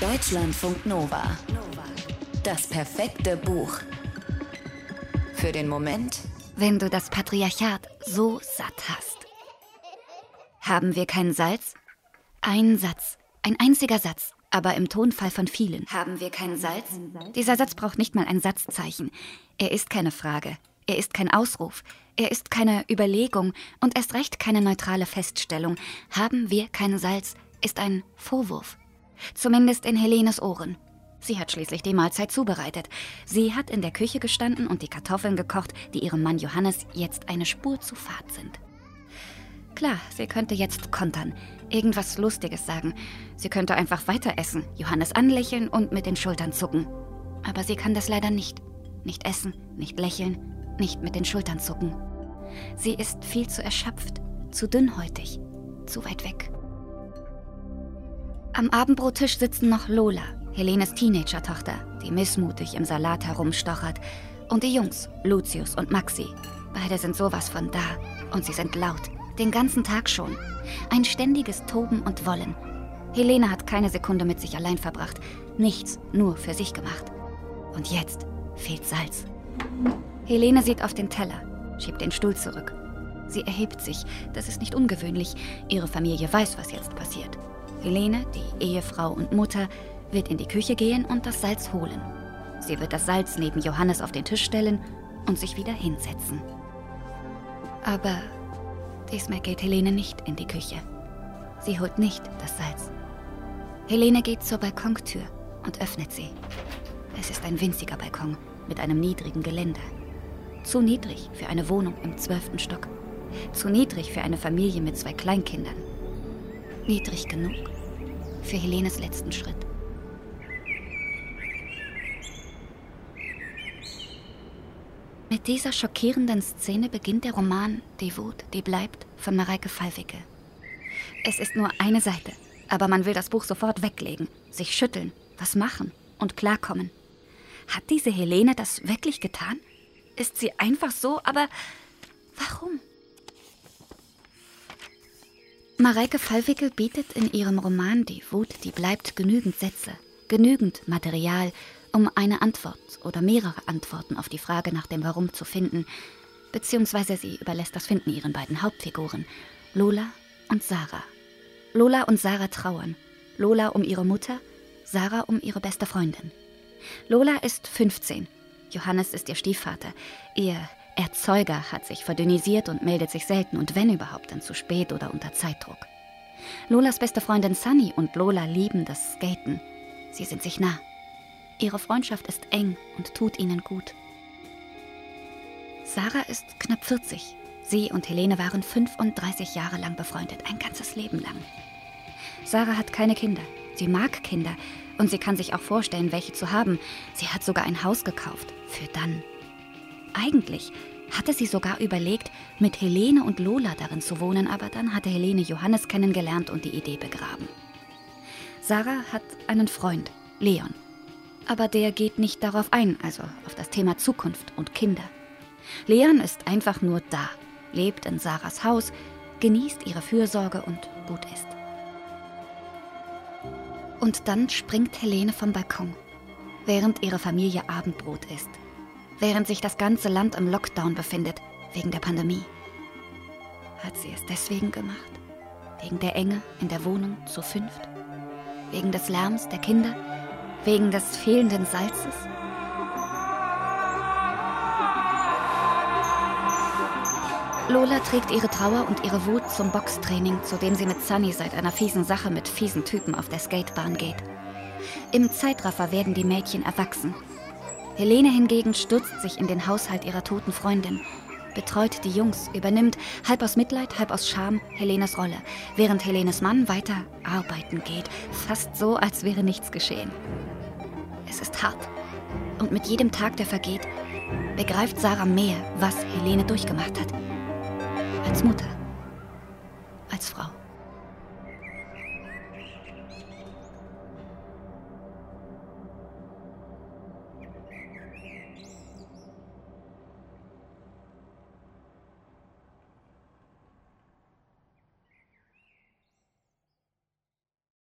Deutschlandfunk Nova. Das perfekte Buch. Für den Moment, wenn du das Patriarchat so satt hast. Haben wir kein Salz? Ein Satz, ein einziger Satz, aber im Tonfall von vielen. Haben wir kein Salz? Dieser Satz braucht nicht mal ein Satzzeichen. Er ist keine Frage. Er ist kein Ausruf. Er ist keine Überlegung und erst recht keine neutrale Feststellung. Haben wir kein Salz ist ein Vorwurf. Zumindest in Helenes Ohren. Sie hat schließlich die Mahlzeit zubereitet. Sie hat in der Küche gestanden und die Kartoffeln gekocht, die ihrem Mann Johannes jetzt eine Spur zu fad sind. Klar, sie könnte jetzt kontern, irgendwas Lustiges sagen. Sie könnte einfach weiter essen, Johannes anlächeln und mit den Schultern zucken. Aber sie kann das leider nicht. Nicht essen, nicht lächeln, nicht mit den Schultern zucken. Sie ist viel zu erschöpft, zu dünnhäutig, zu weit weg. Am Abendbrottisch sitzen noch Lola, Helenes Teenager-Tochter, die missmutig im Salat herumstochert, und die Jungs, Lucius und Maxi. Beide sind sowas von da und sie sind laut, den ganzen Tag schon. Ein ständiges Toben und Wollen. Helene hat keine Sekunde mit sich allein verbracht, nichts nur für sich gemacht. Und jetzt fehlt Salz. Helene sieht auf den Teller, schiebt den Stuhl zurück. Sie erhebt sich, das ist nicht ungewöhnlich, ihre Familie weiß, was jetzt passiert. Helene, die Ehefrau und Mutter, wird in die Küche gehen und das Salz holen. Sie wird das Salz neben Johannes auf den Tisch stellen und sich wieder hinsetzen. Aber diesmal geht Helene nicht in die Küche. Sie holt nicht das Salz. Helene geht zur Balkontür und öffnet sie. Es ist ein winziger Balkon mit einem niedrigen Geländer. Zu niedrig für eine Wohnung im zwölften Stock. Zu niedrig für eine Familie mit zwei Kleinkindern. Niedrig genug für Helenes letzten Schritt. Mit dieser schockierenden Szene beginnt der Roman Die Wut, die bleibt von Mareike Fallwicke. Es ist nur eine Seite, aber man will das Buch sofort weglegen, sich schütteln, was machen und klarkommen. Hat diese Helene das wirklich getan? Ist sie einfach so, aber warum? Mareike Fallwickel bietet in ihrem Roman Die Wut, die bleibt genügend Sätze, genügend Material, um eine Antwort oder mehrere Antworten auf die Frage nach dem Warum zu finden, beziehungsweise sie überlässt das Finden ihren beiden Hauptfiguren, Lola und Sarah. Lola und Sarah trauern. Lola um ihre Mutter, Sarah um ihre beste Freundin. Lola ist 15. Johannes ist ihr Stiefvater. Ihr Erzeuger hat sich verdünnisiert und meldet sich selten und wenn überhaupt dann zu spät oder unter Zeitdruck. Lolas beste Freundin Sunny und Lola lieben das Skaten. Sie sind sich nah. Ihre Freundschaft ist eng und tut ihnen gut. Sarah ist knapp 40. Sie und Helene waren 35 Jahre lang befreundet, ein ganzes Leben lang. Sarah hat keine Kinder. Sie mag Kinder und sie kann sich auch vorstellen, welche zu haben. Sie hat sogar ein Haus gekauft. Für dann. Eigentlich hatte sie sogar überlegt, mit Helene und Lola darin zu wohnen, aber dann hatte Helene Johannes kennengelernt und die Idee begraben. Sarah hat einen Freund, Leon. Aber der geht nicht darauf ein, also auf das Thema Zukunft und Kinder. Leon ist einfach nur da, lebt in Sarahs Haus, genießt ihre Fürsorge und gut ist. Und dann springt Helene vom Balkon, während ihre Familie Abendbrot isst während sich das ganze Land im Lockdown befindet, wegen der Pandemie. Hat sie es deswegen gemacht? Wegen der Enge in der Wohnung zu fünft? Wegen des Lärms der Kinder? Wegen des fehlenden Salzes? Lola trägt ihre Trauer und ihre Wut zum Boxtraining, zu dem sie mit Sunny seit einer fiesen Sache mit fiesen Typen auf der Skatebahn geht. Im Zeitraffer werden die Mädchen erwachsen Helene hingegen stürzt sich in den Haushalt ihrer toten Freundin, betreut die Jungs, übernimmt, halb aus Mitleid, halb aus Scham, Helenes Rolle, während Helenes Mann weiter arbeiten geht, fast so, als wäre nichts geschehen. Es ist hart. Und mit jedem Tag, der vergeht, begreift Sarah mehr, was Helene durchgemacht hat. Als Mutter. Als Frau.